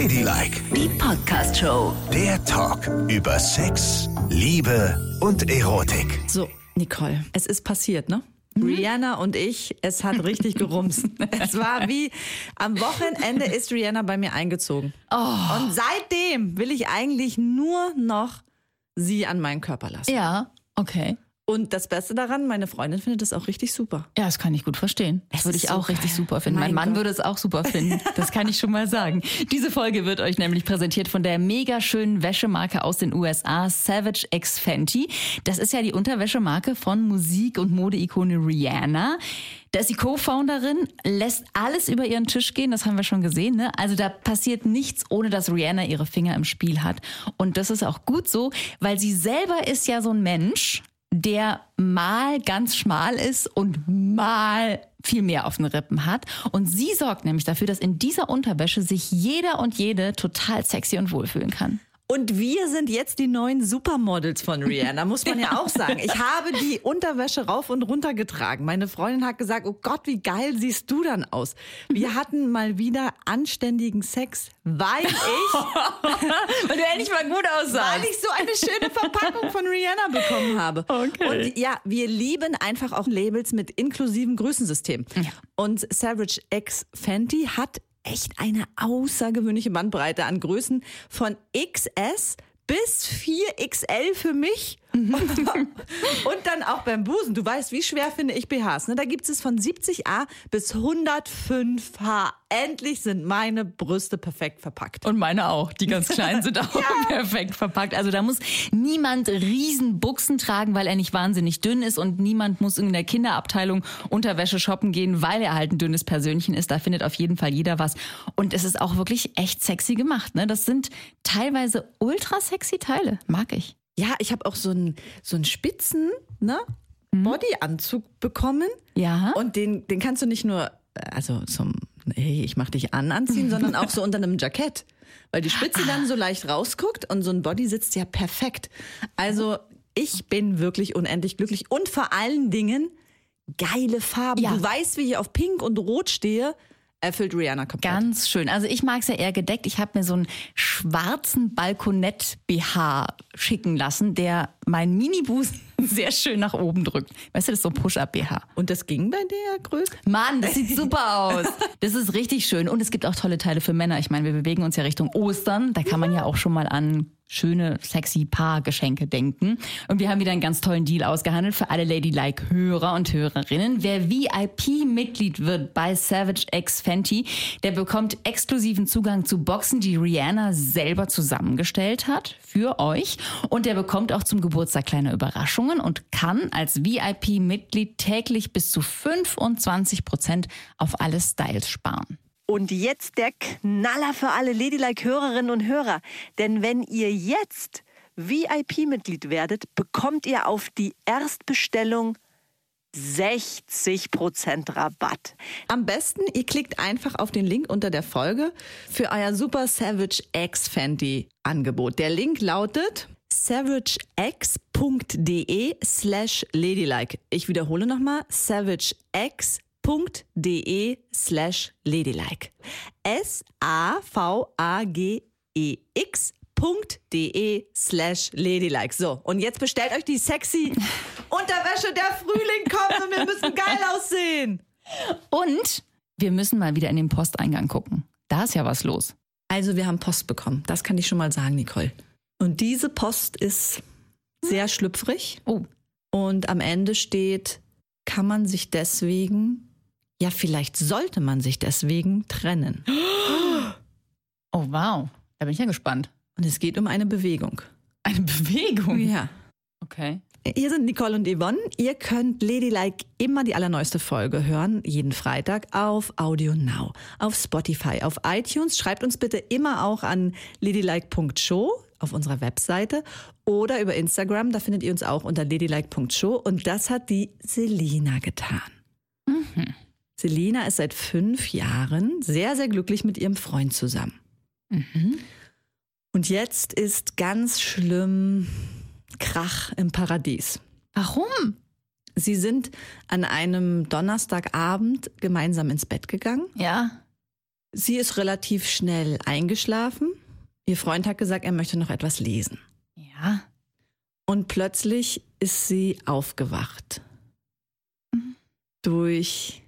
Ladylike, Die Podcast-Show. der Talk über Sex, Liebe und Erotik. So, Nicole, es ist passiert, ne? Rihanna und ich, es hat richtig gerumst. es war wie, am Wochenende ist Rihanna bei mir eingezogen. Und seitdem will ich eigentlich nur noch sie an meinen Körper lassen. Ja, okay. Und das Beste daran, meine Freundin findet das auch richtig super. Ja, das kann ich gut verstehen. Das Es würde ich so auch richtig geil. super finden. Mein, Mein Mann Gott. würde es auch super finden. Das kann ich schon mal sagen. Diese Folge wird euch nämlich präsentiert von der mega schönen Wäschemarke aus den USA, Savage X Fenty. Das ist ja die Unterwäschemarke von Musik- und Modeikone Rihanna. Da ist die Co-Founderin, lässt alles über ihren Tisch gehen, das haben wir schon gesehen. Ne? Also da passiert nichts, ohne dass Rihanna ihre Finger im Spiel hat. Und das ist auch gut so, weil sie selber ist ja so ein Mensch, der mal ganz schmal ist und mal viel mehr auf den Rippen hat. Und sie sorgt nämlich dafür, dass in dieser Unterwäsche sich jeder und jede total sexy und wohlfühlen kann. Und wir sind jetzt die neuen Supermodels von Rihanna, muss man ja auch sagen. Ich habe die Unterwäsche rauf und runter getragen. Meine Freundin hat gesagt, oh Gott, wie geil siehst du dann aus. Wir hatten mal wieder anständigen Sex, weil ich, Weil du endlich mal gut weil ich so eine schöne Verpackung von Rihanna bekommen habe. Okay. Und ja, wir lieben einfach auch Labels mit inklusivem Größensystem. Und Savage X Fenty hat echt eine außergewöhnliche Bandbreite an Größen von XS bis 4XL für mich. Und dann auch beim Busen. Du weißt, wie schwer finde ich BHs. Ne? Da gibt es von 70a bis 105H. Endlich sind meine Brüste perfekt verpackt. Und meine auch. Die ganz kleinen sind auch perfekt verpackt. Also da muss niemand riesen Buchsen tragen, weil er nicht wahnsinnig dünn ist und niemand muss in der Kinderabteilung Unterwäsche shoppen gehen, weil er halt ein dünnes Persönchen ist. Da findet auf jeden Fall jeder was. Und es ist auch wirklich echt sexy gemacht. Ne? Das sind teilweise ultra sexy Teile. Mag ich. Ja, ich habe auch so einen so einen spitzen ne, Bodyanzug bekommen. Ja. Und den, den kannst du nicht nur, äh, also zum, hey, ich mach dich an anziehen, sondern auch so unter einem Jackett. Weil die Spitze dann so leicht rausguckt und so ein Body sitzt ja perfekt. Also ich bin wirklich unendlich glücklich und vor allen Dingen geile Farben. Ja. Du weißt, wie ich auf Pink und Rot stehe, erfüllt Rihanna komplett. Ganz schön. Also ich mag es ja eher gedeckt. Ich habe mir so einen schwarzen Balkonett-BH schicken lassen, der meinen Mini-Busen sehr schön nach oben drückt. Weißt du, das ist so ein Push-Up-BH. Und das ging bei der Größe? Mann, das sieht super aus. Das ist richtig schön. Und es gibt auch tolle Teile für Männer. Ich meine, wir bewegen uns ja Richtung Ostern. Da kann man ja auch schon mal an schöne, sexy Paargeschenke denken. Und wir haben wieder einen ganz tollen Deal ausgehandelt für alle Ladylike-Hörer und Hörerinnen. Wer VIP-Mitglied wird bei Savage X Fenty, der bekommt exklusiven Zugang zu Boxen, die Rihanna selber zusammengestellt hat für euch. Und der bekommt auch zum Geburtstag kleine Überraschungen und kann als VIP-Mitglied täglich bis zu 25 Prozent auf alle Styles sparen. Und jetzt der Knaller für alle Ladylike-Hörerinnen und Hörer. Denn wenn ihr jetzt VIP-Mitglied werdet, bekommt ihr auf die Erstbestellung 60% Rabatt. Am besten, ihr klickt einfach auf den Link unter der Folge für euer Super Savage X Fenty Angebot. Der Link lautet savagex.de slash ladylike. Ich wiederhole nochmal, savagex.de slash ladylike. S-A-V-A-G-E-X .de slash ladylike. So, und jetzt bestellt euch die sexy Unterwäsche. Der Frühling kommt und wir müssen geil aussehen. Und wir müssen mal wieder in den Posteingang gucken. Da ist ja was los. Also wir haben Post bekommen. Das kann ich schon mal sagen, Nicole. Und diese Post ist sehr schlüpfrig. Oh, Und am Ende steht, kann man sich deswegen, ja vielleicht sollte man sich deswegen trennen. oh wow. Da bin ich ja gespannt. Und es geht um eine Bewegung. Eine Bewegung. Ja. Okay. Hier sind Nicole und Yvonne. Ihr könnt Ladylike immer die allerneueste Folge hören, jeden Freitag auf Audio Now, auf Spotify, auf iTunes. Schreibt uns bitte immer auch an ladylike.show auf unserer Webseite oder über Instagram. Da findet ihr uns auch unter ladylike.show. Und das hat die Selina getan. Selina ist seit fünf Jahren sehr, sehr glücklich mit ihrem Freund zusammen. Und jetzt ist ganz schlimm Krach im Paradies. Warum? Sie sind an einem Donnerstagabend gemeinsam ins Bett gegangen Ja. Sie ist relativ schnell eingeschlafen. Ihr Freund hat gesagt, er möchte noch etwas lesen. Ja. Und plötzlich ist sie aufgewacht. Durch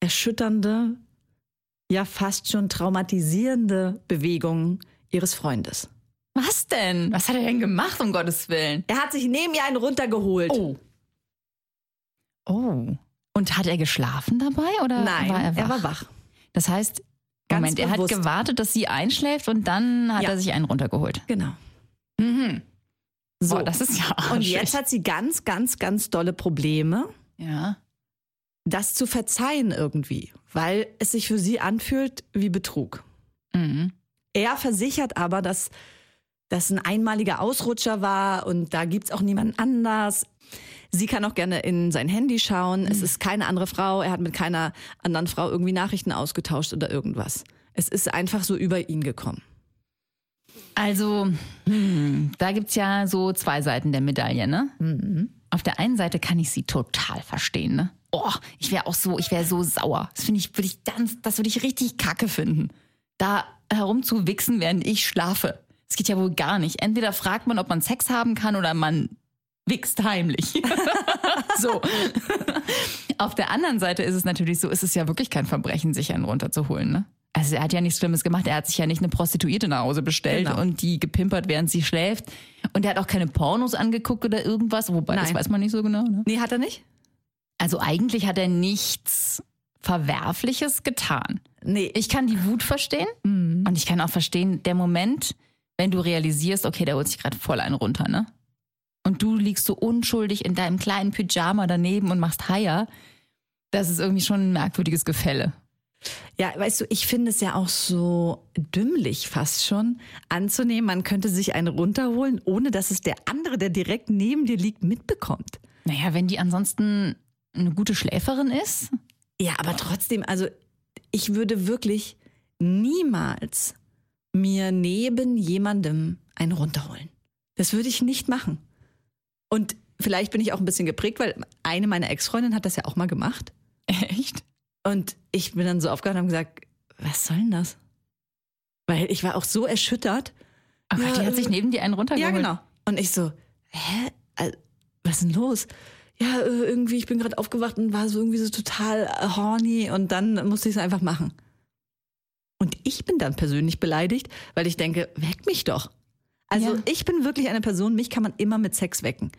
erschütternde, ja fast schon traumatisierende Bewegungen ihres Freundes. Was denn? Was hat er denn gemacht, um Gottes Willen? Er hat sich neben ihr einen runtergeholt. Oh. Oh. Und hat er geschlafen dabei oder Nein, war er wach? er war wach. Das heißt, Ganz Moment, er hat bewusst. gewartet, dass sie einschläft und dann hat Ja. er sich einen runtergeholt. Genau. Mhm. So. Boah, das ist ja Und arschig. jetzt hat sie ganz, ganz, ganz dolle Probleme, Ja. das zu verzeihen irgendwie, weil es sich für sie anfühlt wie Betrug. Mhm. Er versichert aber, dass das ein einmaliger Ausrutscher war und da gibt's auch niemanden anders. Sie kann auch gerne in sein Handy schauen. Es ist keine andere Frau. Er hat mit keiner anderen Frau irgendwie Nachrichten ausgetauscht oder irgendwas. Es ist einfach so über ihn gekommen. Also, hm, da gibt's ja so zwei Seiten der Medaille, ne? Auf der einen Seite kann ich sie total verstehen, ne? Oh, ich wäre auch so, ich wäre so sauer. Das finde ich, würde ich ganz, das würde ich richtig kacke finden. Da herumzuwichsen, während ich schlafe. Das geht ja wohl gar nicht. Entweder fragt man, ob man Sex haben kann oder man wichst heimlich. so. Auf der anderen Seite ist es natürlich so, ist es ja wirklich kein Verbrechen, sich einen runterzuholen, ne? Also er hat ja nichts Schlimmes gemacht. Er hat sich ja nicht eine Prostituierte nach Hause bestellt Genau. und die gepimpert, während sie schläft. Und er hat auch keine Pornos angeguckt oder irgendwas. Wobei, das Nein. weiß man nicht so genau. Ne? Nee, hat er nicht? Also eigentlich hat er nichts Verwerfliches getan. Nee. Ich kann die Wut verstehen und ich kann auch verstehen, der Moment, wenn du realisierst, okay, der holt sich gerade voll einen runter, ne? Und du liegst so unschuldig in deinem kleinen Pyjama daneben und machst Haier. Das ist irgendwie schon ein merkwürdiges Gefälle. Ja, weißt du, ich finde es ja auch so dümmlich fast schon anzunehmen, man könnte sich einen runterholen, ohne dass es der andere, der direkt neben dir liegt, mitbekommt. Naja, wenn die ansonsten eine gute Schläferin ist. Ja, aber trotzdem, also ich würde wirklich niemals mir neben jemandem einen runterholen. Das würde ich nicht machen. Und vielleicht bin ich auch ein bisschen geprägt, weil eine meiner Ex-Freundinnen hat das ja auch mal gemacht. Echt? Und ich bin dann so aufgewacht und habe gesagt, was soll denn das? Weil ich war auch so erschüttert. Aber Ja, die hat sich äh, neben dir einen runtergeholt. Ja, genau. Und ich so, hä? Was ist denn los? Ja, äh, irgendwie, ich bin gerade aufgewacht und war so irgendwie so total horny und dann musste ich es einfach machen. Und ich bin dann persönlich beleidigt, weil ich denke, weck mich doch. Also Ja. ich bin wirklich eine Person, mich kann man immer mit Sex wecken.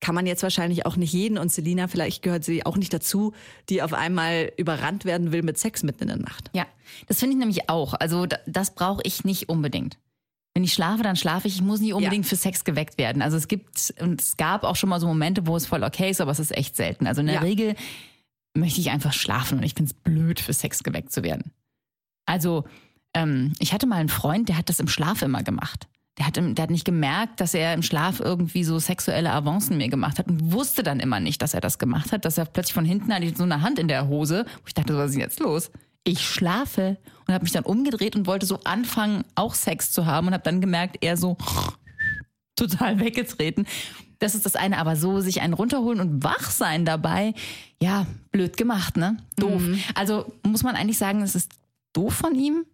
Kann man jetzt wahrscheinlich auch nicht jeden und Selina, vielleicht gehört sie auch nicht dazu, die auf einmal überrannt werden will mit Sex mitten in der Nacht. Ja, das finde ich nämlich auch. Also da- das brauche ich nicht unbedingt. Wenn ich schlafe, dann schlafe ich. Ich muss nicht unbedingt für Sex geweckt werden. Also es gibt und es gab auch schon mal so Momente, wo es voll okay ist, aber es ist echt selten. Also in der Ja. Regel möchte ich einfach schlafen und ich finde es blöd, für Sex geweckt zu werden. Also ähm, ich hatte mal einen Freund, der hat das im Schlaf immer gemacht. Der hat, der hat nicht gemerkt, dass er im Schlaf irgendwie so sexuelle Avancen mir gemacht hat und wusste dann immer nicht, dass er das gemacht hat, dass er plötzlich von hinten hatte ich so eine Hand in der Hose, wo ich dachte, was ist jetzt los? Ich schlafe und habe mich dann umgedreht und wollte so anfangen, auch Sex zu haben und habe dann gemerkt, er so total weggetreten. Das ist das eine, aber so sich einen runterholen und wach sein dabei, ja, blöd gemacht, ne? Doof. Also muss man eigentlich sagen, es ist doof von ihm,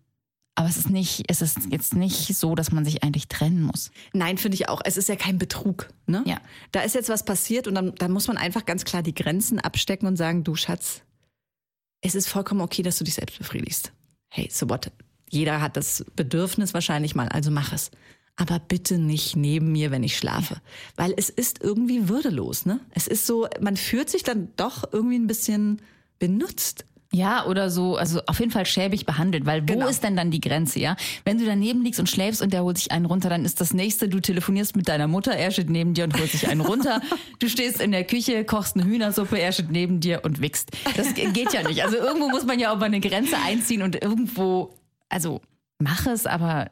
aber es ist nicht, es ist jetzt nicht so, dass man sich eigentlich trennen muss. Nein, finde ich auch. Es ist ja kein Betrug. Ne? Ja. Da ist jetzt was passiert und dann, dann muss man einfach ganz klar die Grenzen abstecken und sagen, du Schatz, es ist vollkommen okay, dass du dich selbst befriedigst. Hey, so what? Jeder hat das Bedürfnis wahrscheinlich mal, also mach es. Aber bitte nicht neben mir, wenn ich schlafe. Weil es ist irgendwie würdelos, ne? Es ist so, man fühlt sich dann doch irgendwie ein bisschen benutzt. Ja, oder so, also auf jeden Fall schäbig behandelt, weil wo Genau. ist denn dann die Grenze, ja? Wenn du daneben liegst und schläfst und der holt sich einen runter, dann ist das nächste, du telefonierst mit deiner Mutter, er steht neben dir und holt sich einen runter. Du stehst in der Küche, kochst eine Hühnersuppe, er steht neben dir und wichst. Das ge- geht ja nicht. Also irgendwo muss man ja auch mal eine Grenze einziehen und irgendwo, also mach es, aber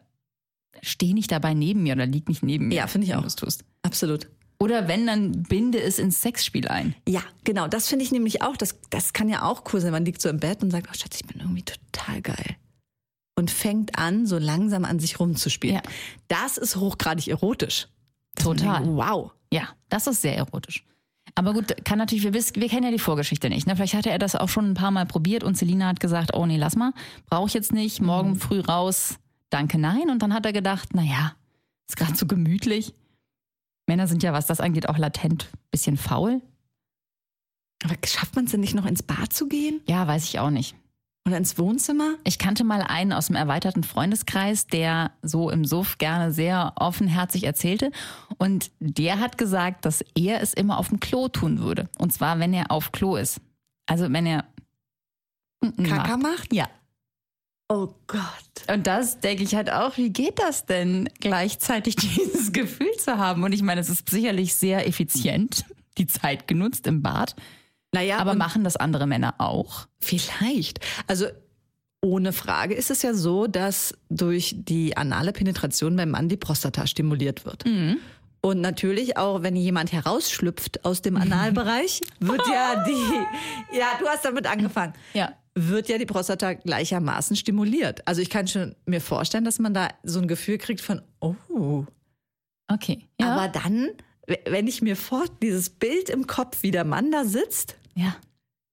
steh nicht dabei neben mir oder lieg nicht neben mir. Ja, finde ich wenn auch. du es tust. Absolut. Oder wenn, dann binde es ins Sexspiel ein. Ja, genau. Das finde ich nämlich auch. Das, das kann ja auch cool sein. Man liegt so im Bett und sagt, oh Schatz, ich bin irgendwie total geil. Und fängt an, so langsam an sich rumzuspielen. Ja. Das ist hochgradig erotisch. Total. Denkt, wow. Ja, das ist sehr erotisch. Aber gut, kann natürlich, wir, wissen, wir kennen ja die Vorgeschichte nicht. Ne? Vielleicht hatte er das auch schon ein paar Mal probiert und Selina hat gesagt, oh nee, lass mal, brauche ich jetzt nicht, morgen Mhm. früh raus, danke, nein. Und dann hat er gedacht, naja, ist gerade so gemütlich. Männer sind ja, was das angeht, auch latent bisschen faul. Aber schafft man es denn nicht noch ins Bad zu gehen? Ja, weiß ich auch nicht. Oder ins Wohnzimmer? Ich kannte mal einen aus dem erweiterten Freundeskreis, der so im Suff gerne sehr offenherzig erzählte. Und der hat gesagt, dass er es immer auf dem Klo tun würde. Und zwar, wenn er auf Klo ist. Also wenn er Kaka macht? Ja. Oh Gott. Und das denke ich halt auch, wie geht das denn, gleichzeitig dieses Gefühl zu haben? Und ich meine, es ist sicherlich sehr effizient, die Zeit genutzt im Bad. Naja, Aber machen das andere Männer auch? vielleicht. Also ohne Frage ist es ja so, dass durch die anale Penetration beim Mann die Prostata stimuliert wird. Und natürlich auch, wenn jemand herausschlüpft aus dem Analbereich, wird ja die, ja, du hast damit angefangen. Ja. Wird ja die Prostata gleichermaßen stimuliert. Also ich kann schon mir vorstellen, dass man da so ein Gefühl kriegt von, oh, Okay. Ja. aber dann, wenn ich mir vor dieses Bild im Kopf, wie der Mann da sitzt, ja.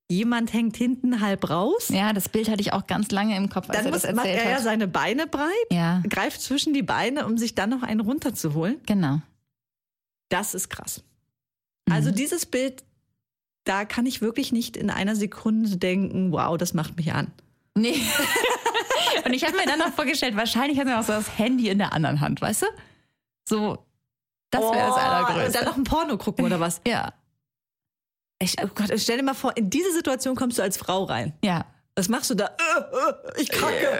jemand hängt hinten halb raus, ja, das Bild hatte ich auch ganz lange im Kopf, dann er muss, macht er ja seine Beine breit, Ja, greift zwischen die Beine, um sich dann noch einen runterzuholen. genau. Das ist krass. Mhm. Also dieses Bild, da kann ich wirklich nicht in einer Sekunde denken, wow, das macht mich an. Nee. Und ich habe mir dann noch vorgestellt, wahrscheinlich hat er auch so das Handy in der anderen Hand, weißt du? So, das wäre das Oh, Und Allergrößte. dann noch ein Porno gucken oder was? ja, Ich, oh Gott, stell dir mal vor, in diese Situation kommst du als Frau rein. ja. Was machst du da? Äh, äh, ich kacke.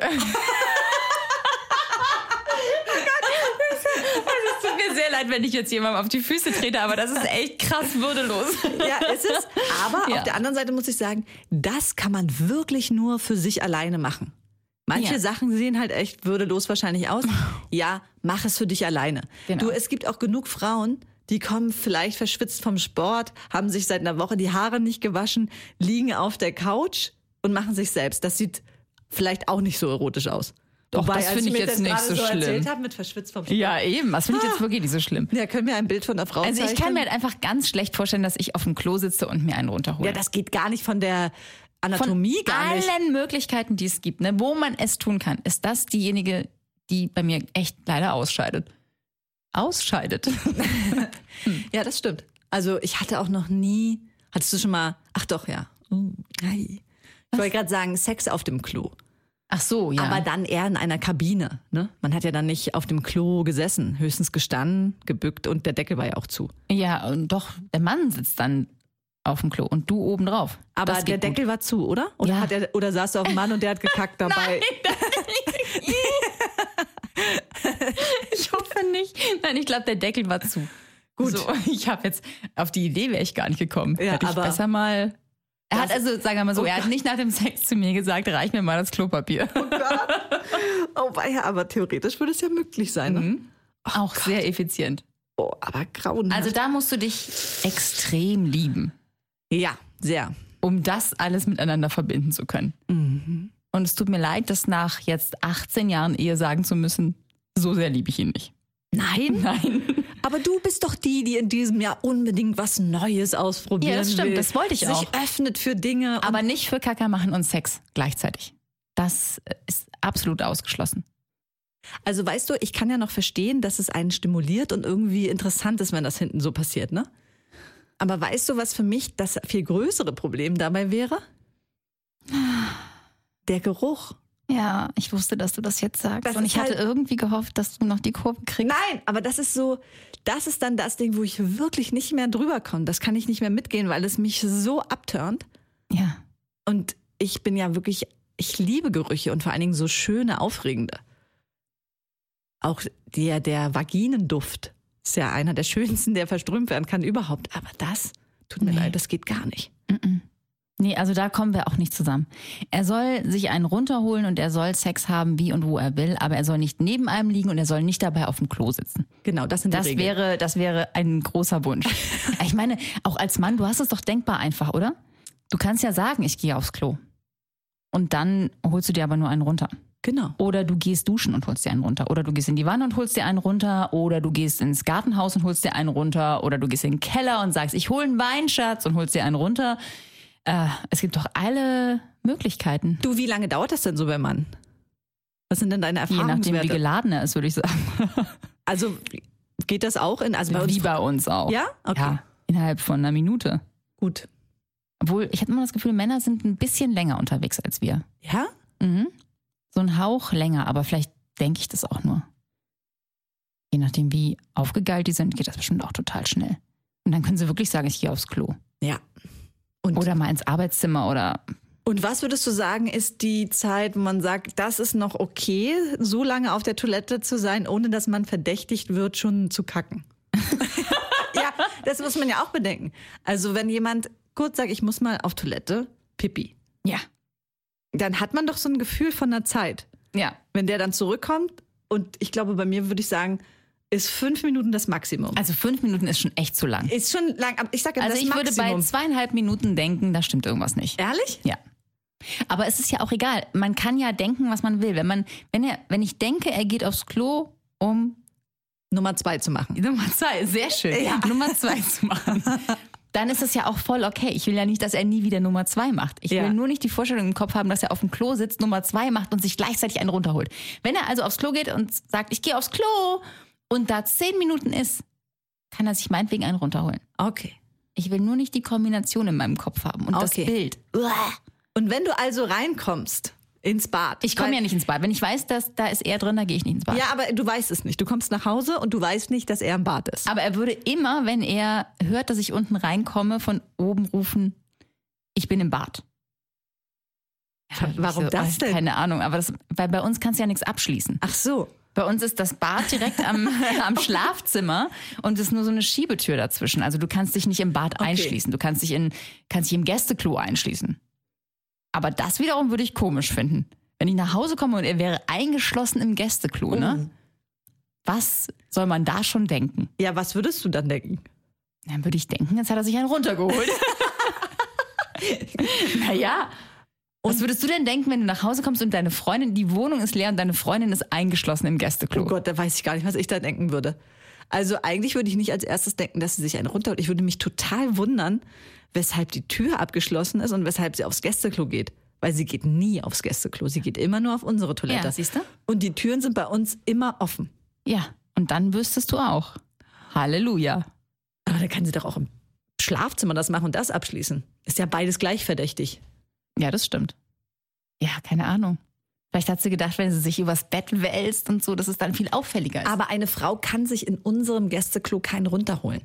Es tut mir sehr leid, wenn ich jetzt jemandem auf die Füße trete, aber das ist echt krass würdelos. Ja, ist es. Aber Ja. auf der anderen Seite muss ich sagen, das kann man wirklich nur für sich alleine machen. Manche Ja. Sachen sehen halt echt würdelos wahrscheinlich aus. Ja, mach es für dich alleine. Genau. Du, es gibt auch genug Frauen, die kommen vielleicht verschwitzt vom Sport, haben sich seit einer Woche die Haare nicht gewaschen, liegen auf der Couch und machen sich selbst. Das sieht vielleicht auch nicht so erotisch aus. Doch, das als finde ich mir jetzt das nicht so schlimm. erzählt habe mit verschwitzt vom Sport. Ja, eben. Das finde ich jetzt wirklich nicht so schlimm. Ja, können wir ein Bild von einer Frau Also ich zeichnen? kann mir halt einfach ganz schlecht vorstellen, dass ich auf dem Klo sitze und mir einen runterhole. Ja, das geht gar nicht von der Von Anatomie gar nicht. allen Möglichkeiten, die es gibt, ne, wo man es tun kann, ist das diejenige, die bei mir echt leider ausscheidet. Ausscheidet. Ja, das stimmt. Also ich hatte auch noch nie. Hattest du schon mal? Ach doch, ja. Oh, ei. Ich wollte gerade sagen, Sex auf dem Klo. Ach so, ja. Aber dann eher in einer Kabine. Ne? Man hat ja dann nicht auf dem Klo gesessen, höchstens gestanden, gebückt und der Deckel war ja auch zu. ja, und doch, der Mann sitzt dann auf dem Klo und du oben drauf. Aber Das der geht gut. Deckel war zu, oder? Oder, Ja. hat er, oder saß du auf dem Mann und der hat gekackt dabei? Ich hoffe nicht. Nein, ich glaube, der Deckel war zu. Gut. So, ich habe jetzt auf die Idee wäre ich gar nicht gekommen. Ja, Hätte ich aber- besser mal. Er hat Das- also, sagen wir mal so, Oh er hat Gott. nicht nach dem Sex zu mir gesagt, reich mir mal das Klopapier. oh, ja, aber theoretisch würde es ja möglich sein. Ne? Auch sehr effizient. Oh, aber grauenhaft. Also da musst du dich extrem lieben, ja, sehr. um das alles miteinander verbinden zu können. Und es tut mir leid, das nach jetzt 18 Jahren Ehe sagen zu müssen, so sehr liebe ich ihn nicht. Nein? Nein. Aber du bist doch die, die in diesem Jahr unbedingt was Neues ausprobieren Ja, das stimmt, will. das wollte ich sich auch. Sich öffnet für Dinge. Aber nicht für Kacker machen und Sex gleichzeitig. Das ist absolut ausgeschlossen. also weißt du, ich kann ja noch verstehen, dass es einen stimuliert und irgendwie interessant ist, wenn das hinten so passiert, ne? Aber weißt du, was für mich das viel größere Problem dabei wäre? Der Geruch. Ja, ich wusste, dass du das jetzt sagst. Das und ich hatte halt- irgendwie gehofft, dass du noch die Kurve kriegst. Nein, aber das ist so, das ist dann das Ding, wo ich wirklich nicht mehr drüber komme. Das kann ich nicht mehr mitgehen, weil es mich so abturnt. Ja. Und ich bin ja wirklich, ich liebe Gerüche und vor allen Dingen so schöne, aufregende. Auch der, der Vaginenduft ist ja einer der schönsten, der verströmt werden kann überhaupt. Aber das, tut mir Nee. leid, das geht gar nicht. Nee, also da kommen wir auch nicht zusammen. Er soll sich einen runterholen und er soll Sex haben, wie und wo er will, aber er soll nicht neben einem liegen und er soll nicht dabei auf dem Klo sitzen. Genau, das sind Das die Regeln. wäre, das wäre ein großer Wunsch. ich meine, auch als Mann, du hast es doch denkbar einfach, oder? Du kannst ja sagen, ich gehe aufs Klo. Und dann holst du dir aber nur einen runter. Genau. Oder du gehst duschen und holst dir einen runter. Oder du gehst in die Wanne und holst dir einen runter. Oder du gehst ins Gartenhaus und holst dir einen runter. Oder du gehst in den Keller und sagst, ich hole einen Weinschatz und holst dir einen runter. Äh, es gibt doch alle Möglichkeiten. Du, wie lange dauert das denn so beim Mann? Was sind denn deine Je nachdem, wie geladen er ist, würde ich sagen. also geht das auch in, also bei uns Wie bei uns auch. Ja? Okay. Ja, innerhalb von einer Minute. gut. Obwohl, ich habe immer das Gefühl, Männer sind ein bisschen länger unterwegs als wir. Ja? Mhm. So ein Hauch länger, aber vielleicht denke ich das auch nur. Je nachdem, wie aufgegeilt die sind, geht das bestimmt auch total schnell. Und dann können sie wirklich sagen, ich gehe aufs Klo. Ja. Und, Oder mal ins Arbeitszimmer oder und was würdest du sagen, ist die Zeit, wo man sagt, das ist noch okay, so lange auf der Toilette zu sein, ohne dass man verdächtigt wird, schon zu kacken? ja, das muss man ja auch bedenken. Also wenn jemand kurz sagt, ich muss mal auf Toilette, Pipi, ja. dann hat man doch so ein Gefühl von einer Zeit. Ja. Wenn der dann zurückkommt und ich glaube, bei mir würde ich sagen, ist fünf Minuten das Maximum. Also fünf Minuten ist schon echt zu lang. Ist schon lang, aber ich sage ja, Also das ich würde bei Maximum. zweieinhalb Minuten denken, da stimmt irgendwas nicht. Ehrlich? Ja. Aber es ist ja auch egal. Man kann ja denken, was man will. Wenn man, wenn er, wenn ich denke, er geht aufs Klo, um Nummer zwei zu machen. Nummer zwei, sehr schön, Nummer zwei zu machen. Dann ist es ja auch voll okay. Ich will ja nicht, dass er nie wieder Nummer zwei macht. Ich Ja. will nur nicht die Vorstellung im Kopf haben, dass er auf dem Klo sitzt, Nummer zwei macht und sich gleichzeitig einen runterholt. Wenn er also aufs Klo geht und sagt, ich gehe aufs Klo und da zehn Minuten ist, kann er sich meinetwegen einen runterholen. Okay. Ich will nur nicht die Kombination in meinem Kopf haben und das Okay. Bild. Und wenn du also reinkommst ins Bad. Ich komme ja nicht ins Bad. Wenn ich weiß, dass da ist er drin, da gehe ich nicht ins Bad. Ja, aber du weißt es nicht. Du kommst nach Hause und du weißt nicht, dass er im Bad ist. Aber er würde immer, wenn er hört, dass ich unten reinkomme, von oben rufen, ich bin im Bad. Ja, Warum ich das denn? Keine Ahnung, aber das, weil bei uns kannst du ja nichts abschließen. Ach so. Bei uns ist das Bad direkt am, am Schlafzimmer und es ist nur so eine Schiebetür dazwischen. Also du kannst dich nicht im Bad Okay. einschließen. Du kannst dich, in, kannst dich im Gästeklo einschließen. Aber das wiederum würde ich komisch finden. Wenn ich nach Hause komme und er wäre eingeschlossen im Gästeklo, ne? Was soll man da schon denken? Ja, was würdest du dann denken? Dann würde ich denken, jetzt hat er sich einen runtergeholt. naja. Was würdest du denn denken, wenn du nach Hause kommst und deine Freundin, die Wohnung ist leer und deine Freundin ist eingeschlossen im Gästeklo? Oh Gott, da weiß ich gar nicht, was ich da denken würde. Also eigentlich würde ich nicht als erstes denken, dass sie sich einen runterholt. Ich würde mich total wundern, weshalb die Tür abgeschlossen ist und weshalb sie aufs Gästeklo geht. Weil sie geht nie aufs Gästeklo. Sie geht immer nur auf unsere Toilette. Ja, siehst du? Und die Türen sind bei uns immer offen. Ja, und dann wüsstest du auch. Halleluja. Aber dann kann sie doch auch im Schlafzimmer das machen und das abschließen. Ist ja beides gleich verdächtig. Ja, das stimmt. Ja, keine Ahnung. Vielleicht hat sie gedacht, wenn sie sich übers Bett wälzt und so, dass es dann viel auffälliger ist. Aber eine Frau kann sich in unserem Gästeklo keinen runterholen.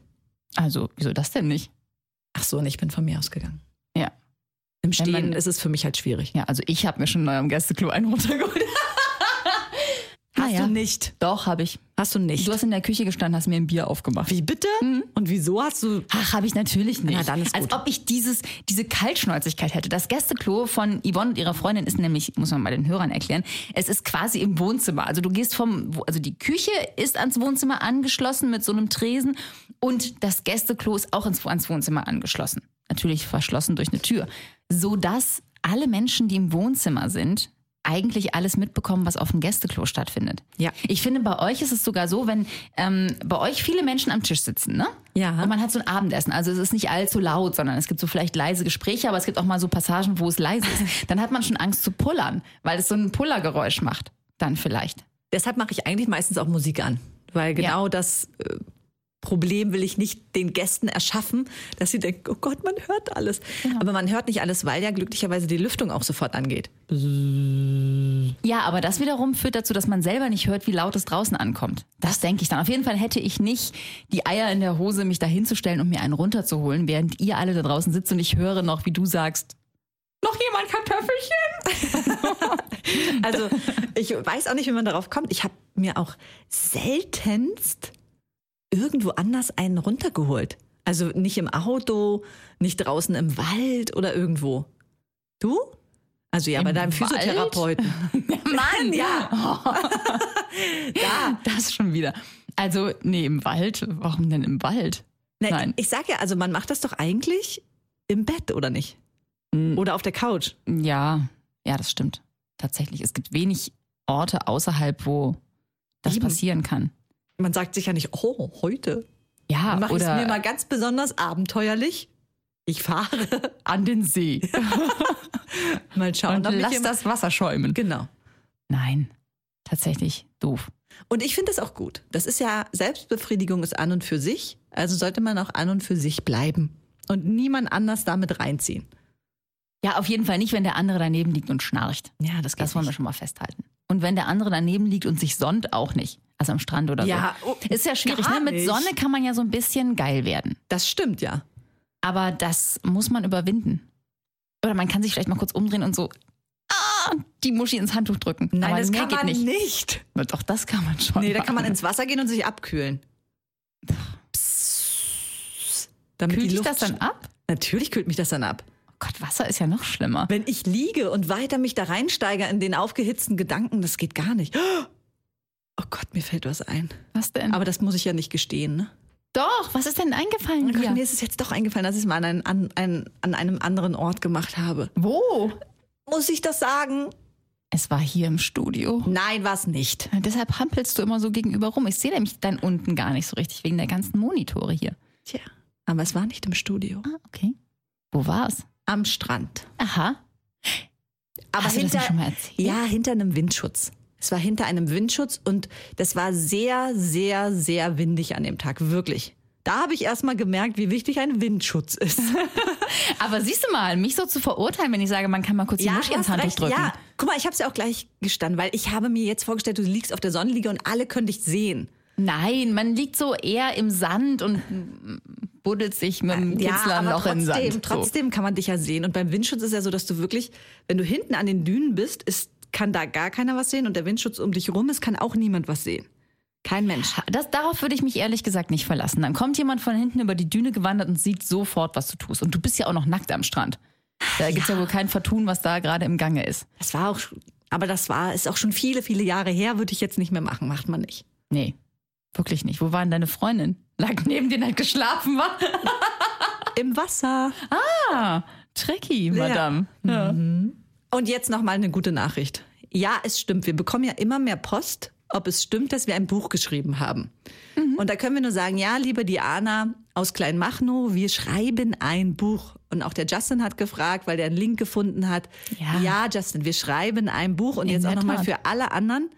also, wieso das denn nicht? Ach so, und ich bin von mir ausgegangen. Ja. Im Stehen man- ist es für mich halt schwierig. Ja, also ich habe mir schon neu am Gästeklo einen runtergeholt. Hast Naja. du nicht? Doch, habe ich. Hast du nicht? Du hast in der Küche gestanden, hast mir ein Bier aufgemacht. Wie bitte? Und wieso hast du. Ach, habe ich natürlich nicht. Na, dann ist Als gut. ob ich dieses, diese Kaltschnäuzigkeit hätte. Das Gästeklo von Yvonne und ihrer Freundin ist nämlich, muss man mal den Hörern erklären, es ist quasi im Wohnzimmer. Also du gehst vom, also die Küche ist ans Wohnzimmer angeschlossen mit so einem Tresen und das Gästeklo ist auch ins, ans Wohnzimmer angeschlossen. Natürlich verschlossen durch eine Tür. So dass alle Menschen, die im Wohnzimmer sind, eigentlich alles mitbekommen, was auf dem Gästeklo stattfindet. Ja. Ich finde, bei euch ist es sogar so, wenn ähm, bei euch viele Menschen am Tisch sitzen, ne? Ja. Und man hat so ein Abendessen. Also es ist nicht allzu laut, sondern es gibt so vielleicht leise Gespräche, aber es gibt auch mal so Passagen, wo es leise ist. Dann hat man schon Angst zu pullern, weil es so ein Pullergeräusch macht. Dann vielleicht. Deshalb mache ich eigentlich meistens auch Musik an. Weil genau das äh, Problem will ich nicht den Gästen erschaffen, dass sie denken, oh Gott, man hört alles. Aber man hört nicht alles, weil ja glücklicherweise die Lüftung auch sofort angeht. Ja, aber das wiederum führt dazu, dass man selber nicht hört, wie laut es draußen ankommt. Das denke ich dann. Auf jeden Fall hätte ich nicht die Eier in der Hose, mich da hinzustellen und mir einen runterzuholen, während ihr alle da draußen sitzt und ich höre noch, wie du sagst, noch jemand Kartoffelchen? Also ich weiß auch nicht, wie man darauf kommt. Ich habe mir auch seltenst irgendwo anders einen runtergeholt. Also nicht im Auto, nicht draußen im Wald oder irgendwo. Du? Also ja, bei deinem Wald? Physiotherapeuten. Mann, ja. Da, das schon wieder. Also, nee, im Wald. Warum denn im Wald? Na, Nein. Ich sag ja, also man macht das doch eigentlich im Bett, oder nicht? Oder auf der Couch. Ja, ja, das stimmt. Tatsächlich. Es gibt wenig Orte außerhalb, wo das Eben. passieren kann. Man sagt sich ja nicht, oh, heute Ja, mache ich es mir mal ganz besonders abenteuerlich. Ich fahre. an den See Mal schauen. und ob lass das Wasser schäumen. Genau. Nein, tatsächlich doof. Und ich finde das auch gut. Das ist ja, Selbstbefriedigung ist an und für sich. Also sollte man auch an und für sich bleiben. Und niemand anders damit reinziehen. Ja, auf jeden Fall nicht, wenn der andere daneben liegt und schnarcht. Ja, das Das wollen wir schon mal festhalten. Und wenn der andere daneben liegt und sich sonnt, auch nicht. Also am Strand oder Ja, so. oh, ist ja schwierig, ne? Mit. Sonne kann man ja so ein bisschen geil werden. Das stimmt ja. Aber das muss man überwinden. Oder man kann sich vielleicht mal kurz umdrehen und so ah, die Muschi ins Handtuch drücken. Nein, Aber das kann geht man nicht. nicht. Na Doch, das kann man schon. Nee, da kann man ins Wasser gehen und sich abkühlen. Psst. Damit Kühlt die Luft das dann ab? Natürlich kühlt mich das dann ab. Oh Gott, Wasser ist ja noch schlimmer. Wenn ich liege und weiter mich da reinsteige in den aufgehitzten Gedanken, das geht gar nicht. Oh Gott, mir fällt was ein. Was denn? Aber das muss ich ja nicht gestehen. Ne? Doch, was ist denn eingefallen Oh Gott, mir ist es jetzt doch eingefallen, dass ich es mal an, an, einen, an einem anderen Ort gemacht habe. Wo? Muss ich das sagen? Es war hier im Studio. Nein, war es nicht. Deshalb hampelst du immer so gegenüber rum. Ich sehe nämlich dein unten gar nicht so richtig, wegen der ganzen Monitore hier. Tja, aber es war nicht im Studio. Ah, okay. Wo war's? Am Strand. Aha. Aber Hast du das hinter, schon mal erzählt? Ja, hinter einem Windschutz. Es war hinter einem Windschutz und das war sehr, sehr, sehr windig an dem Tag. Wirklich. Da habe ich erst mal gemerkt, wie wichtig ein Windschutz ist. Aber siehst du mal, mich so zu verurteilen, wenn ich sage, man kann mal kurz die Muschi ins Handtuch recht. drücken. Ja, guck mal, ich habe es ja auch gleich gestanden, weil ich habe mir jetzt vorgestellt, du liegst auf der Sonnenliege und alle können dich sehen. Nein, man liegt so eher im Sand und buddelt sich mit dem Kitzler aber noch in trotzdem, Sand. trotzdem kann man dich ja sehen. Und beim Windschutz ist ja so, dass du wirklich, wenn du hinten an den Dünen bist, ist, kann da gar keiner was sehen und der Windschutz um dich rum ist, kann auch niemand was sehen. Kein Mensch. Das, darauf würde ich mich ehrlich gesagt nicht verlassen. Dann kommt jemand von hinten über die Düne gewandert und sieht sofort, was du tust. Und du bist ja auch noch nackt am Strand. Da gibt's ja wohl kein Vertun, was da gerade im Gange ist. Das war auch, aber das war, ist auch schon viele, viele Jahre her, würde ich jetzt nicht mehr machen, macht man nicht. Nee, wirklich nicht. Wo war denn deine Freundin? Lag neben dir, hat geschlafen, war? Im Wasser. Ah, tricky, Madame. Ja. Und jetzt noch mal eine gute Nachricht. Ja, es stimmt. Wir bekommen ja immer mehr Post, ob es stimmt, dass wir ein Buch geschrieben haben. Und da können wir nur sagen, ja, liebe Diana aus Kleinmachnow, wir schreiben ein Buch. Und auch der Justin hat gefragt, weil der einen Link gefunden hat. Ja. Justin, wir schreiben ein Buch. Und In jetzt auch der noch mal Tat. für alle anderen.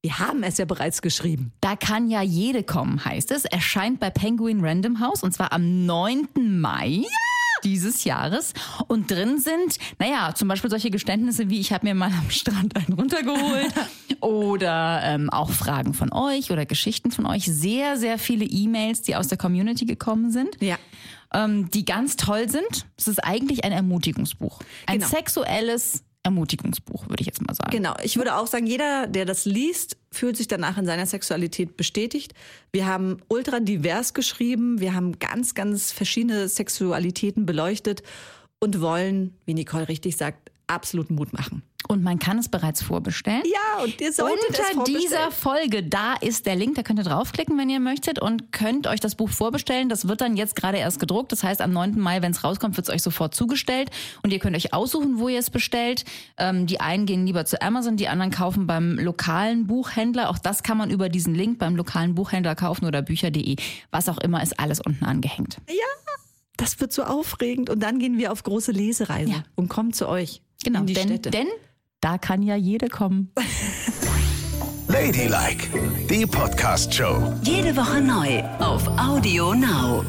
Wir haben es ja bereits geschrieben. Da kann ja jede kommen, heißt es. Erscheint bei Penguin Random House und zwar am 9. Mai. Dieses Jahres. Und drin sind, naja, zum Beispiel solche Geständnisse wie, ich habe mir mal am Strand einen runtergeholt. oder ähm, auch Fragen von euch oder Geschichten von euch. Sehr, sehr viele E-Mails, die aus der Community gekommen sind. Ja. ähm, die ganz toll sind. Es ist eigentlich ein Ermutigungsbuch. Ein Genau. sexuelles Ermutigungsbuch, würde ich jetzt mal sagen. Genau, ich würde auch sagen, jeder, der das liest, fühlt sich danach in seiner Sexualität bestätigt. Wir haben ultra divers geschrieben, wir haben ganz, ganz verschiedene Sexualitäten beleuchtet und wollen, wie Nicole richtig sagt, absolut Mut machen. Und man kann es bereits vorbestellen. Ja, und ihr solltet es Unter vorbestellen. dieser Folge, da ist der Link, da könnt ihr draufklicken, wenn ihr möchtet und könnt euch das Buch vorbestellen. Das wird dann jetzt gerade erst gedruckt. Das heißt, am 9. Mai, wenn es rauskommt, wird es euch sofort zugestellt und ihr könnt euch aussuchen, wo ihr es bestellt. Ähm, die einen gehen lieber zu Amazon, die anderen kaufen beim lokalen Buchhändler. Auch das kann man über diesen Link beim lokalen Buchhändler kaufen oder bücher.de. Was auch immer, ist alles unten angehängt. Das wird so aufregend. Und dann gehen wir auf große Lesereise Ja. und kommen zu euch Genau, in die denn, Städte. denn da kann ja jede kommen. Ladylike, die Podcast-Show. Jede Woche neu auf Audio Now.